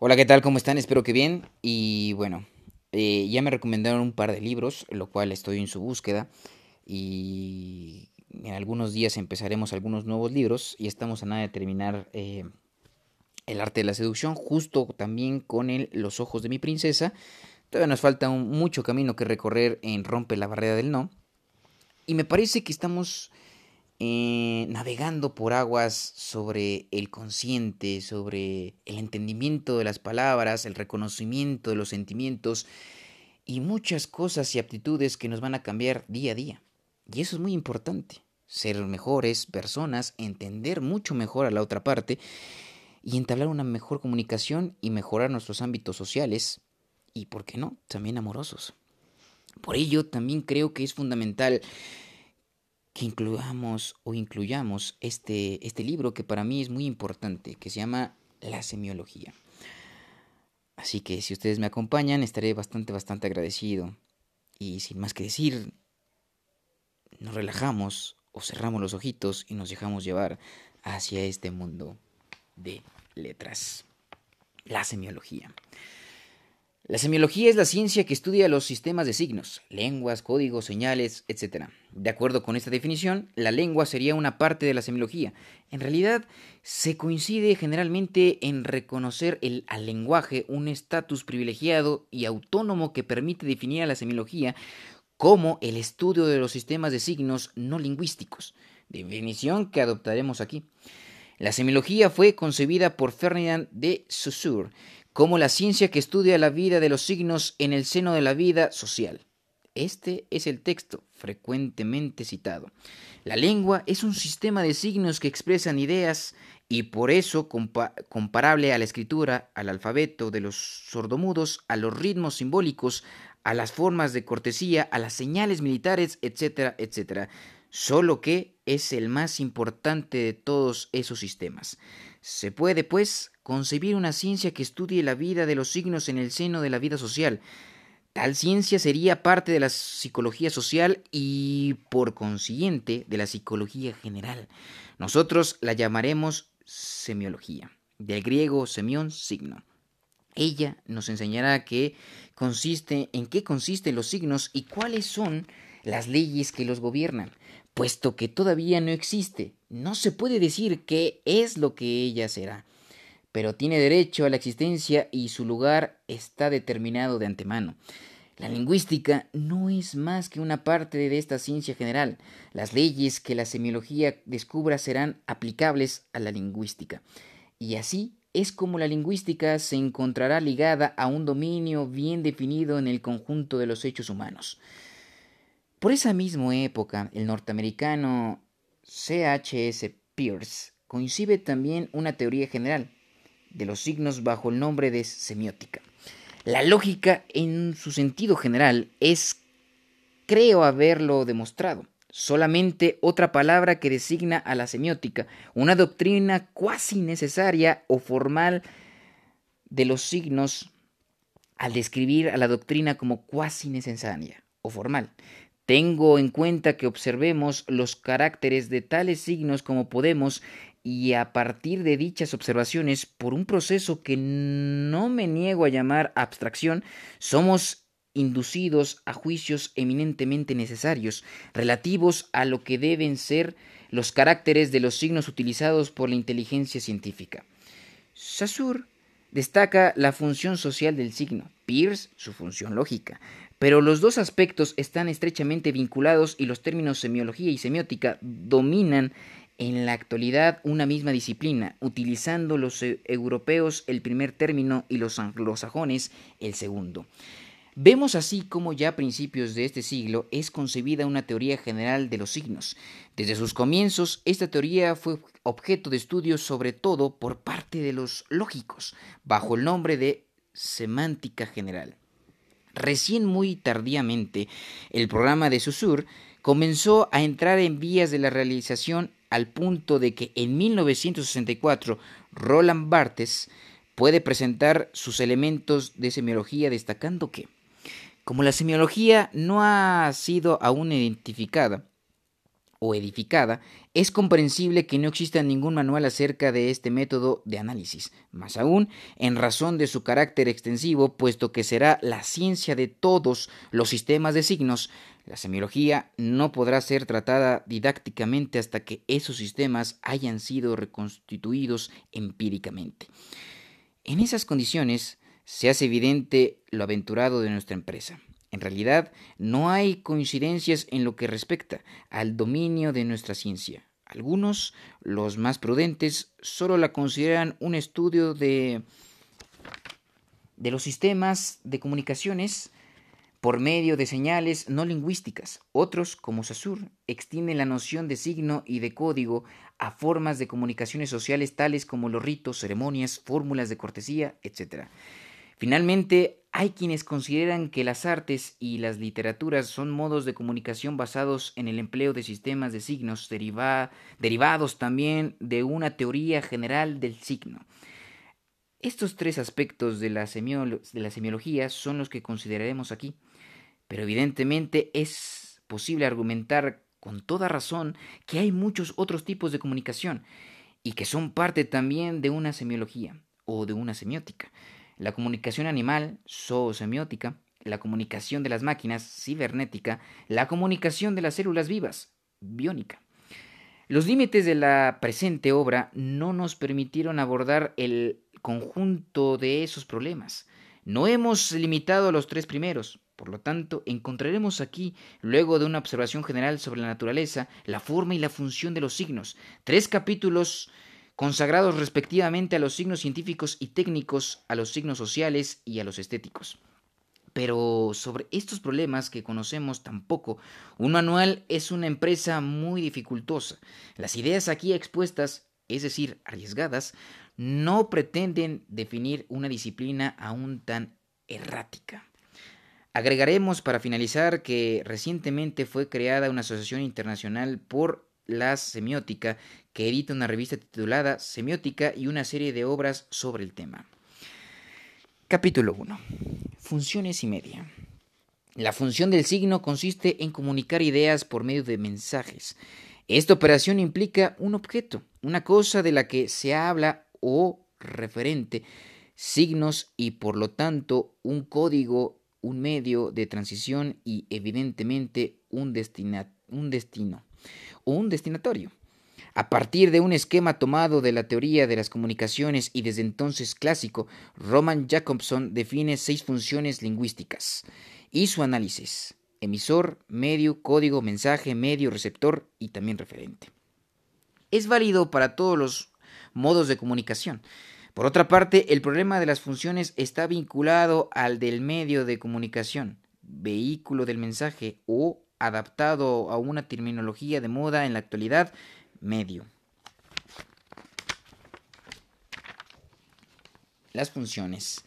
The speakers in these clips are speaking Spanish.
Hola, ¿qué tal? ¿Cómo están? Espero que bien. Y bueno, eh, ya me recomendaron un par de libros, lo cual estoy en su búsqueda. Y en algunos días empezaremos algunos nuevos libros y estamos a nada de terminar eh, El arte de la seducción, justo también con el Los ojos de mi princesa. Todavía nos falta mucho camino que recorrer en Rompe la barrera del no. Y me parece que estamos eh, navegando por aguas sobre el consciente, sobre el entendimiento de las palabras, el reconocimiento de los sentimientos y muchas cosas y aptitudes que nos van a cambiar día a día. Y eso es muy importante, ser mejores personas, entender mucho mejor a la otra parte y entablar una mejor comunicación y mejorar nuestros ámbitos sociales y, ¿por qué no?, también amorosos. Por ello, también creo que es fundamental que incluyamos o incluyamos este, este libro que para mí es muy importante, que se llama La semiología. Así que si ustedes me acompañan, estaré bastante, bastante agradecido. Y sin más que decir, nos relajamos o cerramos los ojitos y nos dejamos llevar hacia este mundo de letras. La semiología. La semiología es la ciencia que estudia los sistemas de signos, lenguas, códigos, señales, etc. De acuerdo con esta definición, la lengua sería una parte de la semiología. En realidad, se coincide generalmente en reconocer el, al lenguaje un estatus privilegiado y autónomo que permite definir a la semiología como el estudio de los sistemas de signos no lingüísticos, definición que adoptaremos aquí. La semiología fue concebida por Ferdinand de Saussure como la ciencia que estudia la vida de los signos en el seno de la vida social. Este es el texto frecuentemente citado. La lengua es un sistema de signos que expresan ideas y por eso comparable a la escritura, al alfabeto de los sordomudos, a los ritmos simbólicos, a las formas de cortesía, a las señales militares, etcétera, etcétera. Solo que es el más importante de todos esos sistemas. Se puede, pues, concebir una ciencia que estudie la vida de los signos en el seno de la vida social. Tal ciencia sería parte de la psicología social y, por consiguiente, de la psicología general. Nosotros la llamaremos semiología, del griego semión, signo. Ella nos enseñará qué consiste, en qué consisten los signos y cuáles son las leyes que los gobiernan, puesto que todavía no existe. No se puede decir qué es lo que ella será pero tiene derecho a la existencia y su lugar está determinado de antemano. La lingüística no es más que una parte de esta ciencia general. Las leyes que la semiología descubra serán aplicables a la lingüística. Y así es como la lingüística se encontrará ligada a un dominio bien definido en el conjunto de los hechos humanos. Por esa misma época, el norteamericano C.H.S. Pierce concibe también una teoría general, de los signos bajo el nombre de semiótica. La lógica en su sentido general es, creo haberlo demostrado, solamente otra palabra que designa a la semiótica, una doctrina cuasi necesaria o formal de los signos al describir a la doctrina como cuasi necesaria o formal. Tengo en cuenta que observemos los caracteres de tales signos como podemos y a partir de dichas observaciones, por un proceso que no me niego a llamar abstracción, somos inducidos a juicios eminentemente necesarios, relativos a lo que deben ser los caracteres de los signos utilizados por la inteligencia científica. Saussure destaca la función social del signo, Peirce su función lógica, pero los dos aspectos están estrechamente vinculados y los términos semiología y semiótica dominan en la actualidad una misma disciplina, utilizando los e, europeos el primer término y los anglosajones el segundo. Vemos así como ya a principios de este siglo es concebida una teoría general de los signos. Desde sus comienzos, esta teoría fue objeto de estudio sobre todo por parte de los lógicos, bajo el nombre de semántica general. Recién muy tardíamente, el programa de Saussure comenzó a entrar en vías de la realización al punto de que en 1964 Roland Barthes puede presentar sus elementos de semiología destacando que, como la semiología no ha sido aún identificada, o edificada, es comprensible que no exista ningún manual acerca de este método de análisis, más aún en razón de su carácter extensivo, puesto que será la ciencia de todos los sistemas de signos, la semiología no podrá ser tratada didácticamente hasta que esos sistemas hayan sido reconstituidos empíricamente. En esas condiciones se hace evidente lo aventurado de nuestra empresa. En realidad, no hay coincidencias en lo que respecta al dominio de nuestra ciencia. Algunos, los más prudentes, solo la consideran un estudio de, de los sistemas de comunicaciones por medio de señales no lingüísticas. Otros, como Saussure, extienden la noción de signo y de código a formas de comunicaciones sociales tales como los ritos, ceremonias, fórmulas de cortesía, etc. Finalmente, hay quienes consideran que las artes y las literaturas son modos de comunicación basados en el empleo de sistemas de signos derivados también de una teoría general del signo. Estos tres aspectos de la, de la semiología son los que consideraremos aquí, pero evidentemente es posible argumentar con toda razón que hay muchos otros tipos de comunicación y que son parte también de una semiología o de una semiótica la comunicación animal, zoosemiótica, la comunicación de las máquinas, cibernética, la comunicación de las células vivas, biónica. Los límites de la presente obra no nos permitieron abordar el conjunto de esos problemas. No hemos limitado a los tres primeros, por lo tanto, encontraremos aquí, luego de una observación general sobre la naturaleza, la forma y la función de los signos, tres capítulos consagrados respectivamente a los signos científicos y técnicos, a los signos sociales y a los estéticos. Pero sobre estos problemas que conocemos tampoco, un manual es una empresa muy dificultosa. Las ideas aquí expuestas, es decir, arriesgadas, no pretenden definir una disciplina aún tan errática. Agregaremos para finalizar que recientemente fue creada una asociación internacional por la semiótica, que edita una revista titulada Semiótica y una serie de obras sobre el tema. Capítulo 1. Funciones y media. La función del signo consiste en comunicar ideas por medio de mensajes. Esta operación implica un objeto, una cosa de la que se habla o referente, signos y por lo tanto un código, un medio de transición y evidentemente un, un destino un destinatorio. A partir de un esquema tomado de la teoría de las comunicaciones y desde entonces clásico, Roman Jacobson define seis funciones lingüísticas y su análisis, emisor, medio, código, mensaje, medio, receptor y también referente. Es válido para todos los modos de comunicación. Por otra parte, el problema de las funciones está vinculado al del medio de comunicación, vehículo del mensaje o adaptado a una terminología de moda en la actualidad, medio. Las funciones.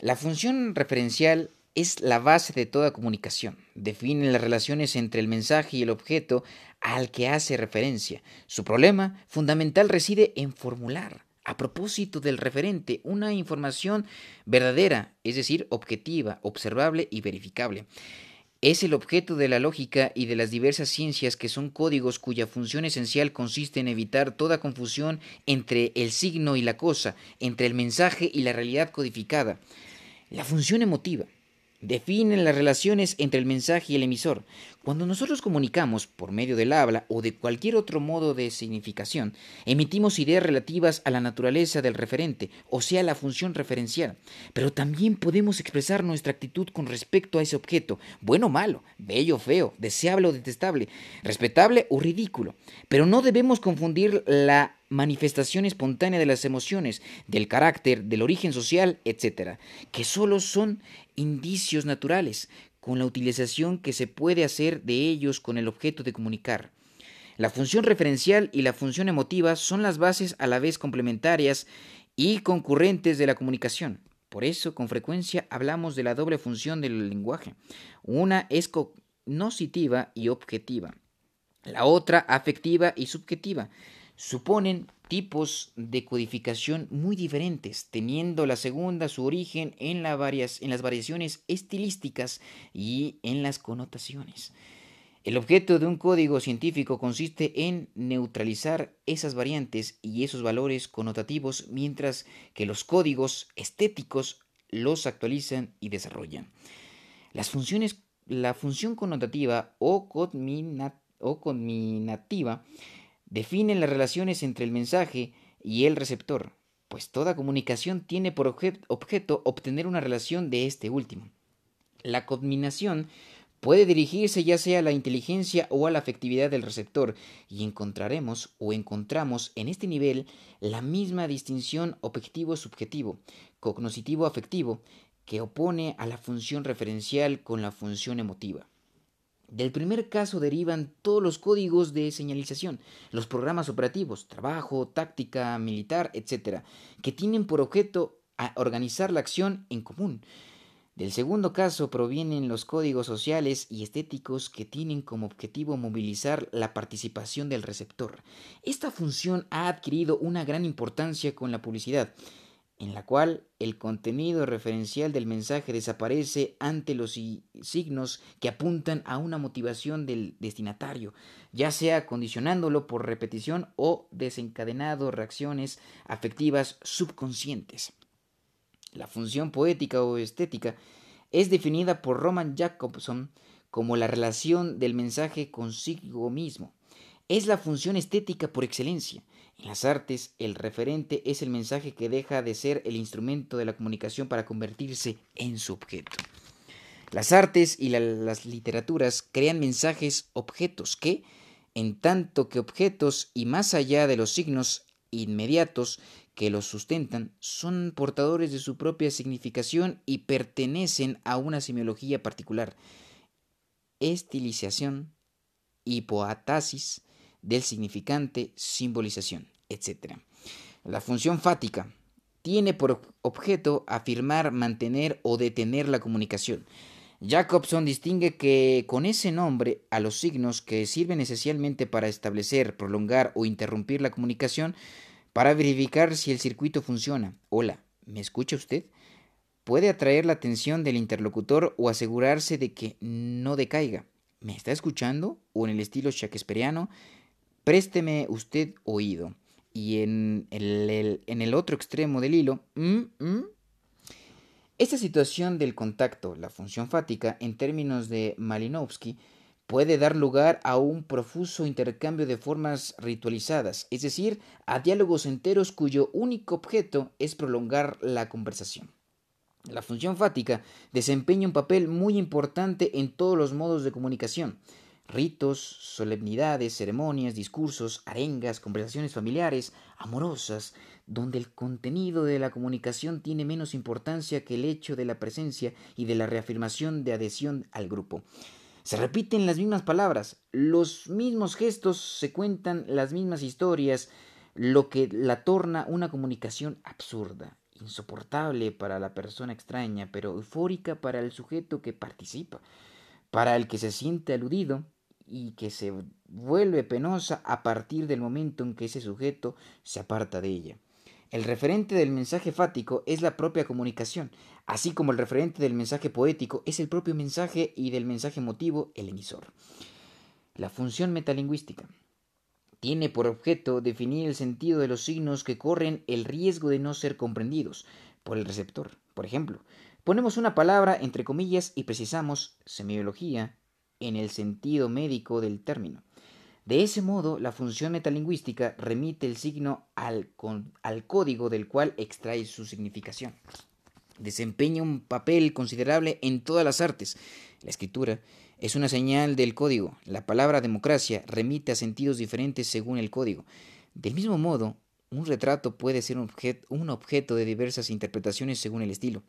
La función referencial es la base de toda comunicación. Define las relaciones entre el mensaje y el objeto al que hace referencia. Su problema fundamental reside en formular, a propósito del referente, una información verdadera, es decir, objetiva, observable y verificable es el objeto de la lógica y de las diversas ciencias que son códigos cuya función esencial consiste en evitar toda confusión entre el signo y la cosa, entre el mensaje y la realidad codificada. La función emotiva define las relaciones entre el mensaje y el emisor. Cuando nosotros comunicamos por medio del habla o de cualquier otro modo de significación, emitimos ideas relativas a la naturaleza del referente, o sea, la función referencial. Pero también podemos expresar nuestra actitud con respecto a ese objeto, bueno o malo, bello o feo, deseable o detestable, respetable o ridículo. Pero no debemos confundir la manifestación espontánea de las emociones, del carácter, del origen social, etc., que solo son indicios naturales, con la utilización que se puede hacer de ellos con el objeto de comunicar. La función referencial y la función emotiva son las bases a la vez complementarias y concurrentes de la comunicación. Por eso, con frecuencia hablamos de la doble función del lenguaje. Una es cognoscitiva y objetiva, la otra afectiva y subjetiva suponen tipos de codificación muy diferentes, teniendo la segunda su origen en, las variaciones estilísticas y en las connotaciones. El objeto de un código científico consiste en neutralizar esas variantes y esos valores connotativos, mientras que los códigos estéticos los actualizan y desarrollan. Las funciones, la función connotativa o, o conminativa define las relaciones entre el mensaje y el receptor, pues toda comunicación tiene por objeto obtener una relación de este último. La conminación puede dirigirse ya sea a la inteligencia o a la afectividad del receptor, y encontraremos o encontramos en este nivel la misma distinción objetivo-subjetivo, cognoscitivo-afectivo, que opone a la función referencial con la función emotiva. Del primer caso derivan todos los códigos de señalización, los programas operativos, trabajo, táctica, militar, etc., que tienen por objeto organizar la acción en común, del segundo caso provienen los códigos sociales y estéticos que tienen como objetivo movilizar la participación del receptor. Esta función ha adquirido una gran importancia con la publicidad, en la cual el contenido referencial del mensaje desaparece ante los signos que apuntan a una motivación del destinatario, ya sea condicionándolo por repetición o desencadenado reacciones afectivas subconscientes. La función poética o estética es definida por Roman Jacobson como la relación del mensaje consigo mismo. Es la función estética por excelencia. En las artes, el referente es el mensaje que deja de ser el instrumento de la comunicación para convertirse en su objeto. Las artes y las literaturas crean mensajes objetos que, en tanto que objetos y más allá de los signos inmediatos que los sustentan son portadores de su propia significación y pertenecen a una semiología particular. Estilización, hipoatasis del significante, simbolización, etc. La función fática tiene por objeto afirmar, mantener o detener la comunicación. Jacobson distingue que con ese nombre a los signos que sirven esencialmente para establecer, prolongar o interrumpir la comunicación para verificar si el circuito funciona. Hola, ¿me escucha usted? Puede atraer la atención del interlocutor o asegurarse de que no decaiga. ¿Me está escuchando? O en el estilo shakespeariano, présteme usted oído. Y en el, otro extremo del hilo, mm, mm". esta situación del contacto, la función fática, en términos de Malinowski, puede dar lugar a un profuso intercambio de formas ritualizadas, es decir, a diálogos enteros cuyo único objeto es prolongar la conversación. La función fática desempeña un papel muy importante en todos los modos de comunicación. Ritos, solemnidades, ceremonias, discursos, arengas, conversaciones familiares, amorosas, donde el contenido de la comunicación tiene menos importancia que el hecho de la presencia y de la reafirmación de adhesión al grupo. Se repiten las mismas palabras, los mismos gestos, se cuentan las mismas historias, lo que la torna una comunicación absurda, insoportable para la persona extraña, pero eufórica para el sujeto que participa, para el que se siente aludido y que se vuelve penosa a partir del momento en que ese sujeto se aparta de ella. El referente del mensaje fático es la propia comunicación, así como el referente del mensaje poético es el propio mensaje y del mensaje emotivo el emisor. La función metalingüística tiene por objeto definir el sentido de los signos que corren el riesgo de no ser comprendidos por el receptor. Por ejemplo, ponemos una palabra entre comillas y precisamos semiología en el sentido médico del término. De ese modo, la función metalingüística remite el signo al, al, código del cual extrae su significación. Desempeña un papel considerable en todas las artes. La escritura es una señal del código. La palabra democracia remite a sentidos diferentes según el código. Del mismo modo, un retrato puede ser un, un objeto de diversas interpretaciones según el estilo.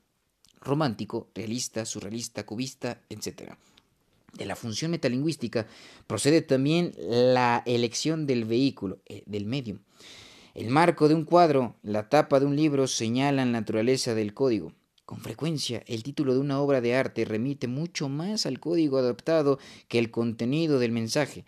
Romántico, realista, surrealista, cubista, etc. De la función metalingüística procede también la elección del vehículo, eh, del medio. El marco de un cuadro, la tapa de un libro señalan la naturaleza del código. Con frecuencia, el título de una obra de arte remite mucho más al código adaptado que el contenido del mensaje.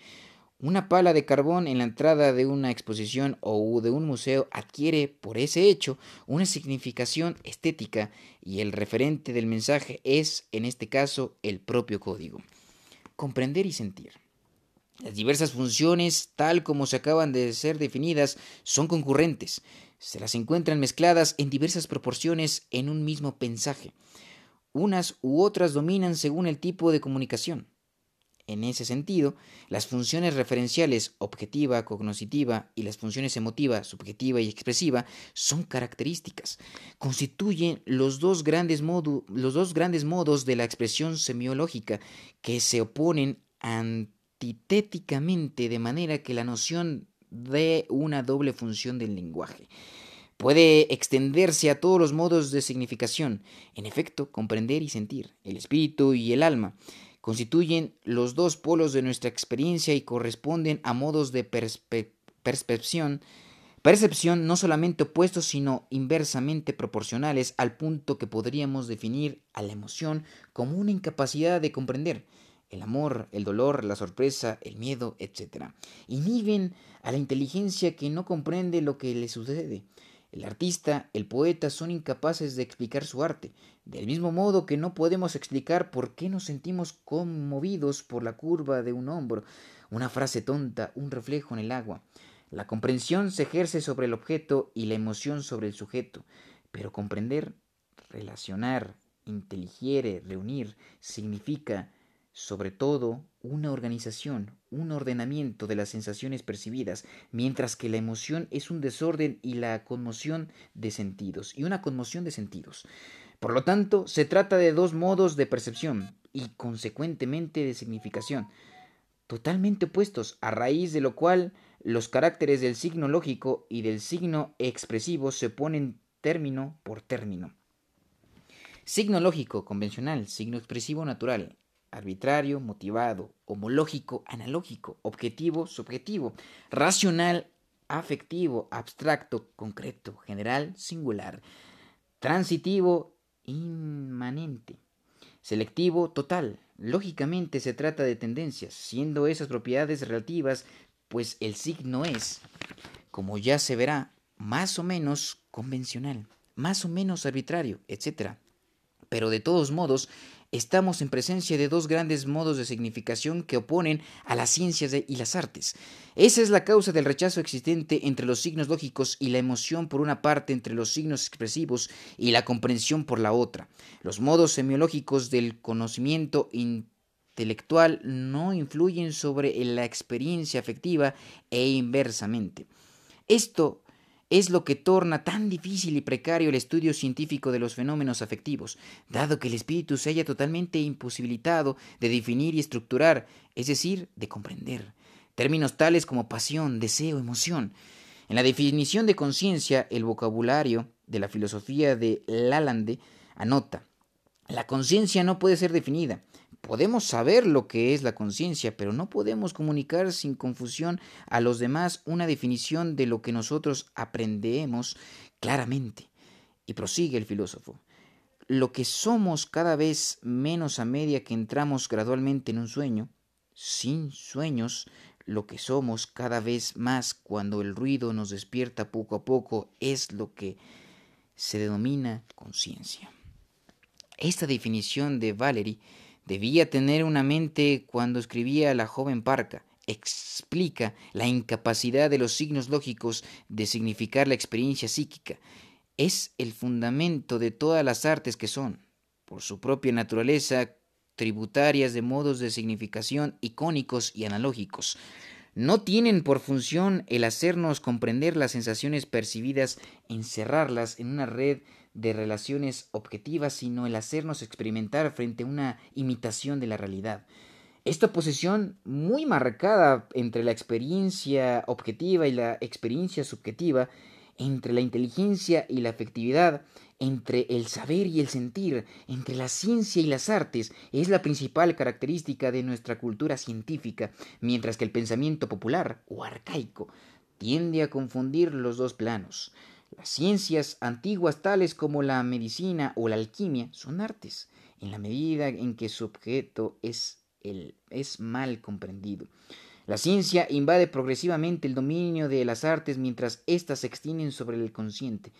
Una pala de carbón en la entrada de una exposición o de un museo adquiere, por ese hecho, una significación estética y el referente del mensaje es, en este caso, el propio código. Comprender y sentir. Las diversas funciones, tal como se acaban de ser definidas, son concurrentes. Se las encuentran mezcladas en diversas proporciones en un mismo pensaje. Unas u otras dominan según el tipo de comunicación. En ese sentido, las funciones referenciales objetiva, cognoscitiva y las funciones emotiva, subjetiva y expresiva son características. Constituyen los dos, grandes los dos grandes modos de la expresión semiológica que se oponen antitéticamente de manera que la noción de una doble función del lenguaje. Puede extenderse a todos los modos de significación, en efecto, comprender y sentir, el espíritu y el alma constituyen los dos polos de nuestra experiencia y corresponden a modos de percepción, percepción no solamente opuestos, sino inversamente proporcionales al punto que podríamos definir a la emoción como una incapacidad de comprender el amor, el dolor, la sorpresa, el miedo, etc. Inhiben a la inteligencia que no comprende lo que le sucede. El artista, el poeta son incapaces de explicar su arte, del mismo modo que no podemos explicar por qué nos sentimos conmovidos por la curva de un hombro, una frase tonta, un reflejo en el agua. La comprensión se ejerce sobre el objeto y la emoción sobre el sujeto, pero comprender, relacionar, inteligiere, reunir, significa sobre todo una organización, un ordenamiento de las sensaciones percibidas, mientras que la emoción es un desorden y la conmoción de sentidos, y una conmoción de sentidos. Por lo tanto, se trata de dos modos de percepción y consecuentemente de significación, totalmente opuestos, a raíz de lo cual los caracteres del signo lógico y del signo expresivo se ponen término por término. Signo lógico convencional, signo expresivo natural, arbitrario, motivado, homológico, analógico, objetivo, subjetivo, racional, afectivo, abstracto, concreto, general, singular, transitivo, inmanente, selectivo, total. Lógicamente se trata de tendencias, siendo esas propiedades relativas, pues el signo es, como ya se verá, más o menos convencional, más o menos arbitrario, etc. Pero de todos modos, estamos en presencia de dos grandes modos de significación que oponen a las ciencias y las artes. Esa es la causa del rechazo existente entre los signos lógicos y la emoción por una parte entre los signos expresivos y la comprensión por la otra. Los modos semiológicos del conocimiento intelectual no influyen sobre la experiencia afectiva e inversamente. Esto es lo que torna tan difícil y precario el estudio científico de los fenómenos afectivos, dado que el espíritu se haya totalmente imposibilitado de definir y estructurar, es decir, de comprender, términos tales como pasión, deseo, emoción. En la definición de conciencia, el vocabulario de la filosofía de Lalande anota, la conciencia no puede ser definida, Podemos saber lo que es la conciencia, pero no podemos comunicar sin confusión a los demás una definición de lo que nosotros aprendemos claramente. Y prosigue el filósofo. Lo que somos cada vez menos a medida que entramos gradualmente en un sueño, sin sueños, lo que somos cada vez más cuando el ruido nos despierta poco a poco es lo que se denomina conciencia. Esta definición de Valery Debía tener una mente cuando escribía La joven parca. Explica la incapacidad de los signos lógicos de significar la experiencia psíquica. Es el fundamento de todas las artes que son, por su propia naturaleza, tributarias de modos de significación icónicos y analógicos. No tienen por función el hacernos comprender las sensaciones percibidas, encerrarlas en una red de relaciones objetivas, sino el hacernos experimentar frente a una imitación de la realidad. Esta posición muy marcada entre la experiencia objetiva y la experiencia subjetiva, entre la inteligencia y la afectividad, entre el saber y el sentir, entre la ciencia y las artes, es la principal característica de nuestra cultura científica, mientras que el pensamiento popular o arcaico tiende a confundir los dos planos. Las ciencias antiguas tales como la medicina o la alquimia son artes, en la medida en que su objeto es, el, es mal comprendido. La ciencia invade progresivamente el dominio de las artes mientras éstas se extienden sobre el consciente.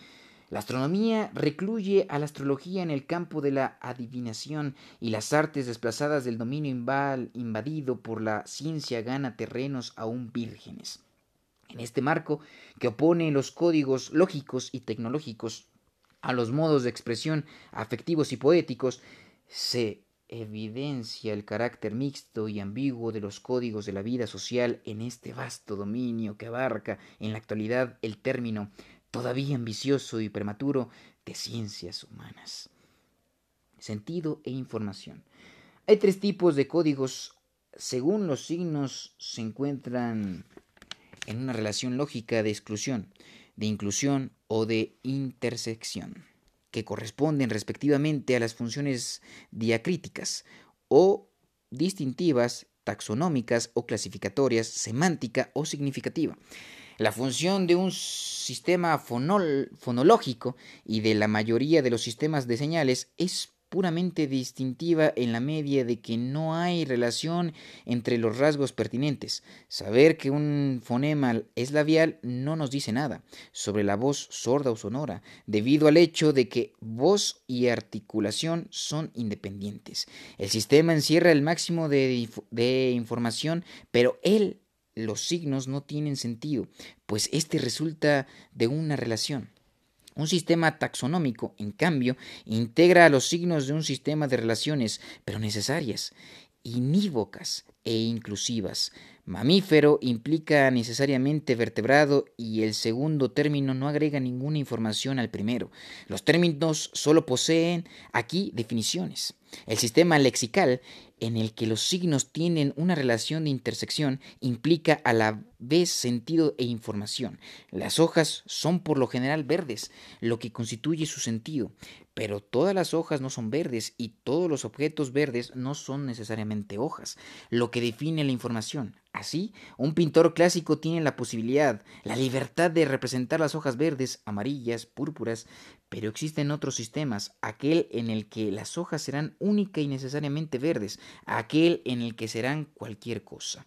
La astronomía recluye a la astrología en el campo de la adivinación y las artes desplazadas del dominio invadido por la ciencia gana terrenos aún vírgenes. En este marco, que opone los códigos lógicos y tecnológicos a los modos de expresión afectivos y poéticos, se evidencia el carácter mixto y ambiguo de los códigos de la vida social en este vasto dominio que abarca en la actualidad el término todavía ambicioso y prematuro de ciencias humanas. Sentido e información. Hay tres tipos de códigos. Según los signos se encuentran en una relación lógica de exclusión, de inclusión o de intersección que corresponden respectivamente a las funciones diacríticas o distintivas, taxonómicas o clasificatorias, semántica o significativa. La función de un sistema fonológico y de la mayoría de los sistemas de señales es puramente distintiva en la medida de que no hay relación entre los rasgos pertinentes. Saber que un fonema es labial no nos dice nada sobre la voz sorda o sonora, debido al hecho de que voz y articulación son independientes. El sistema encierra el máximo de, de información, pero él, los signos no tienen sentido, pues este resulta de una relación. Un sistema taxonómico, en cambio, integra a los signos de un sistema de relaciones, pero necesarias, inívocas e inclusivas. Mamífero implica necesariamente vertebrado y el segundo término no agrega ninguna información al primero. Los términos solo poseen aquí definiciones. El sistema lexical en el que los signos tienen una relación de intersección implica a la vez sentido e información. Las hojas son por lo general verdes, lo que constituye su sentido, pero todas las hojas no son verdes y todos los objetos verdes no son necesariamente hojas, lo que define la información. Así, un pintor clásico tiene la posibilidad, la libertad de representar las hojas verdes, amarillas, púrpuras, pero existen otros sistemas, aquel en el que las hojas serán única y necesariamente verdes, aquel en el que serán cualquier cosa.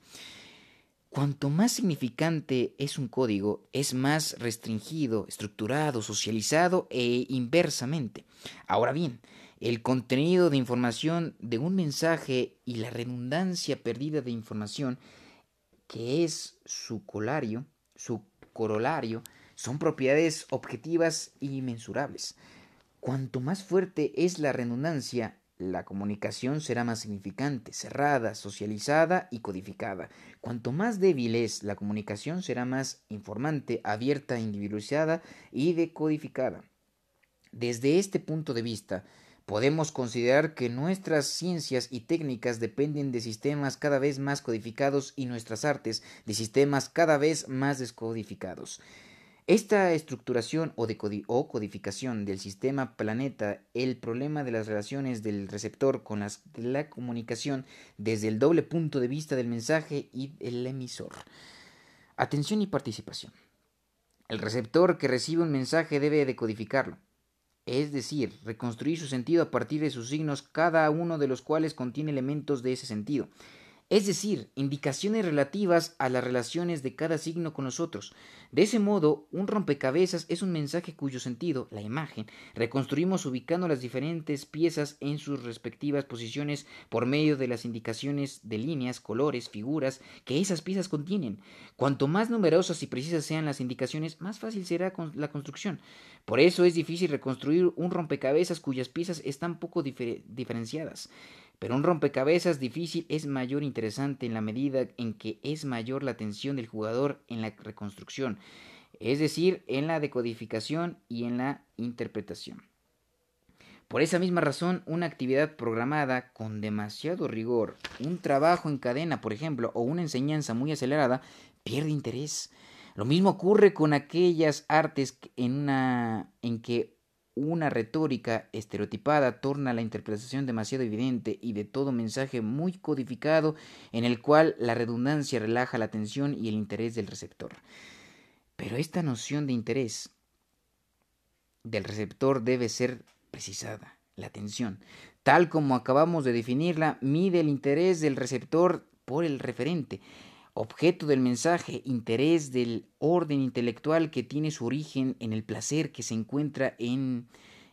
Cuanto más significante es un código, es más restringido, estructurado, socializado e inversamente. Ahora bien, el contenido de información de un mensaje y la redundancia perdida de información que es su colario, su corolario, son propiedades objetivas y mensurables. Cuanto más fuerte es la redundancia, la comunicación será más significante, cerrada, socializada y codificada. Cuanto más débil es la comunicación, será más informante, abierta, individualizada y decodificada. Desde este punto de vista, Podemos considerar que nuestras ciencias y técnicas dependen de sistemas cada vez más codificados y nuestras artes de sistemas cada vez más descodificados. Esta estructuración o, codificación del sistema planeta, el problema de las relaciones del receptor con la comunicación desde el doble punto de vista del mensaje y el emisor. Atención y participación. El receptor que recibe un mensaje debe decodificarlo es decir, reconstruir su sentido a partir de sus signos, cada uno de los cuales contiene elementos de ese sentido es decir, indicaciones relativas a las relaciones de cada signo con los otros. De ese modo, un rompecabezas es un mensaje cuyo sentido, la imagen, reconstruimos ubicando las diferentes piezas en sus respectivas posiciones por medio de las indicaciones de líneas, colores, figuras que esas piezas contienen. Cuanto más numerosas y precisas sean las indicaciones, más fácil será la construcción. Por eso es difícil reconstruir un rompecabezas cuyas piezas están poco diferenciadas. Pero un rompecabezas difícil es mayor interesante en la medida en que es mayor la atención del jugador en la reconstrucción, es decir, en la decodificación y en la interpretación. Por esa misma razón, una actividad programada con demasiado rigor, un trabajo en cadena, por ejemplo, o una enseñanza muy acelerada, pierde interés. Lo mismo ocurre con aquellas artes en, una, en que una retórica estereotipada torna la interpretación demasiado evidente y de todo mensaje muy codificado en el cual la redundancia relaja la atención y el interés del receptor. Pero esta noción de interés del receptor debe ser precisada. La atención, tal como acabamos de definirla, mide el interés del receptor por el referente objeto del mensaje, interés del orden intelectual que tiene su origen en el placer que se encuentra en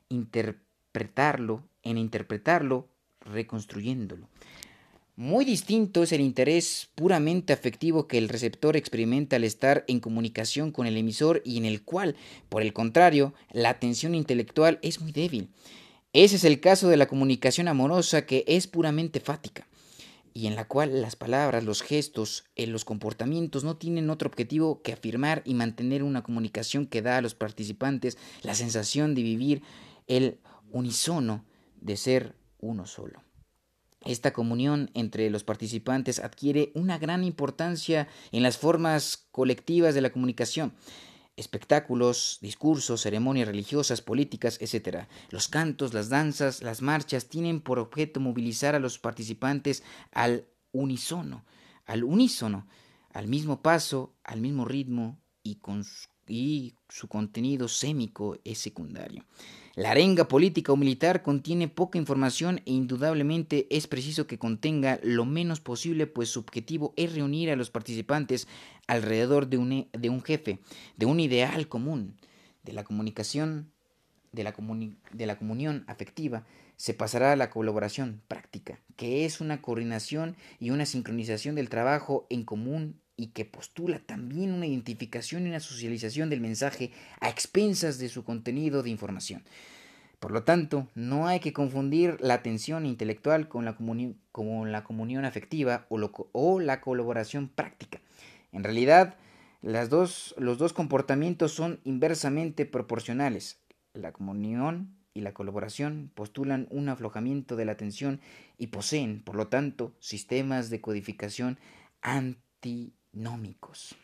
interpretarlo, en interpretarlo, reconstruyéndolo. Muy distinto es el interés puramente afectivo que el receptor experimenta al estar en comunicación con el emisor y en el cual, por el contrario, la atención intelectual es muy débil. Ese es el caso de la comunicación amorosa que es puramente fática y en la cual las palabras, los gestos, eh, los comportamientos no tienen otro objetivo que afirmar y mantener una comunicación que da a los participantes la sensación de vivir el unisono de ser uno solo. Esta comunión entre los participantes adquiere una gran importancia en las formas colectivas de la comunicación espectáculos, discursos, ceremonias religiosas, políticas, etc. Los cantos, las danzas, las marchas tienen por objeto movilizar a los participantes al unísono, al unísono, al mismo paso, al mismo ritmo y, con y su contenido sémico es secundario. La arenga política o militar contiene poca información e indudablemente es preciso que contenga lo menos posible, pues su objetivo es reunir a los participantes alrededor de un, e, de un jefe, de un ideal común, de la comunicación, de la, de la comunión afectiva, se pasará a la colaboración práctica, que es una coordinación y una sincronización del trabajo en común y que postula también una identificación y una socialización del mensaje a expensas de su contenido de información. Por lo tanto, no hay que confundir la atención intelectual con la, la comunión afectiva o, o, la colaboración práctica. En realidad, las dos, los dos comportamientos son inversamente proporcionales. La comunión y la colaboración postulan un aflojamiento de la atención y poseen, por lo tanto, sistemas de codificación anti nómicos.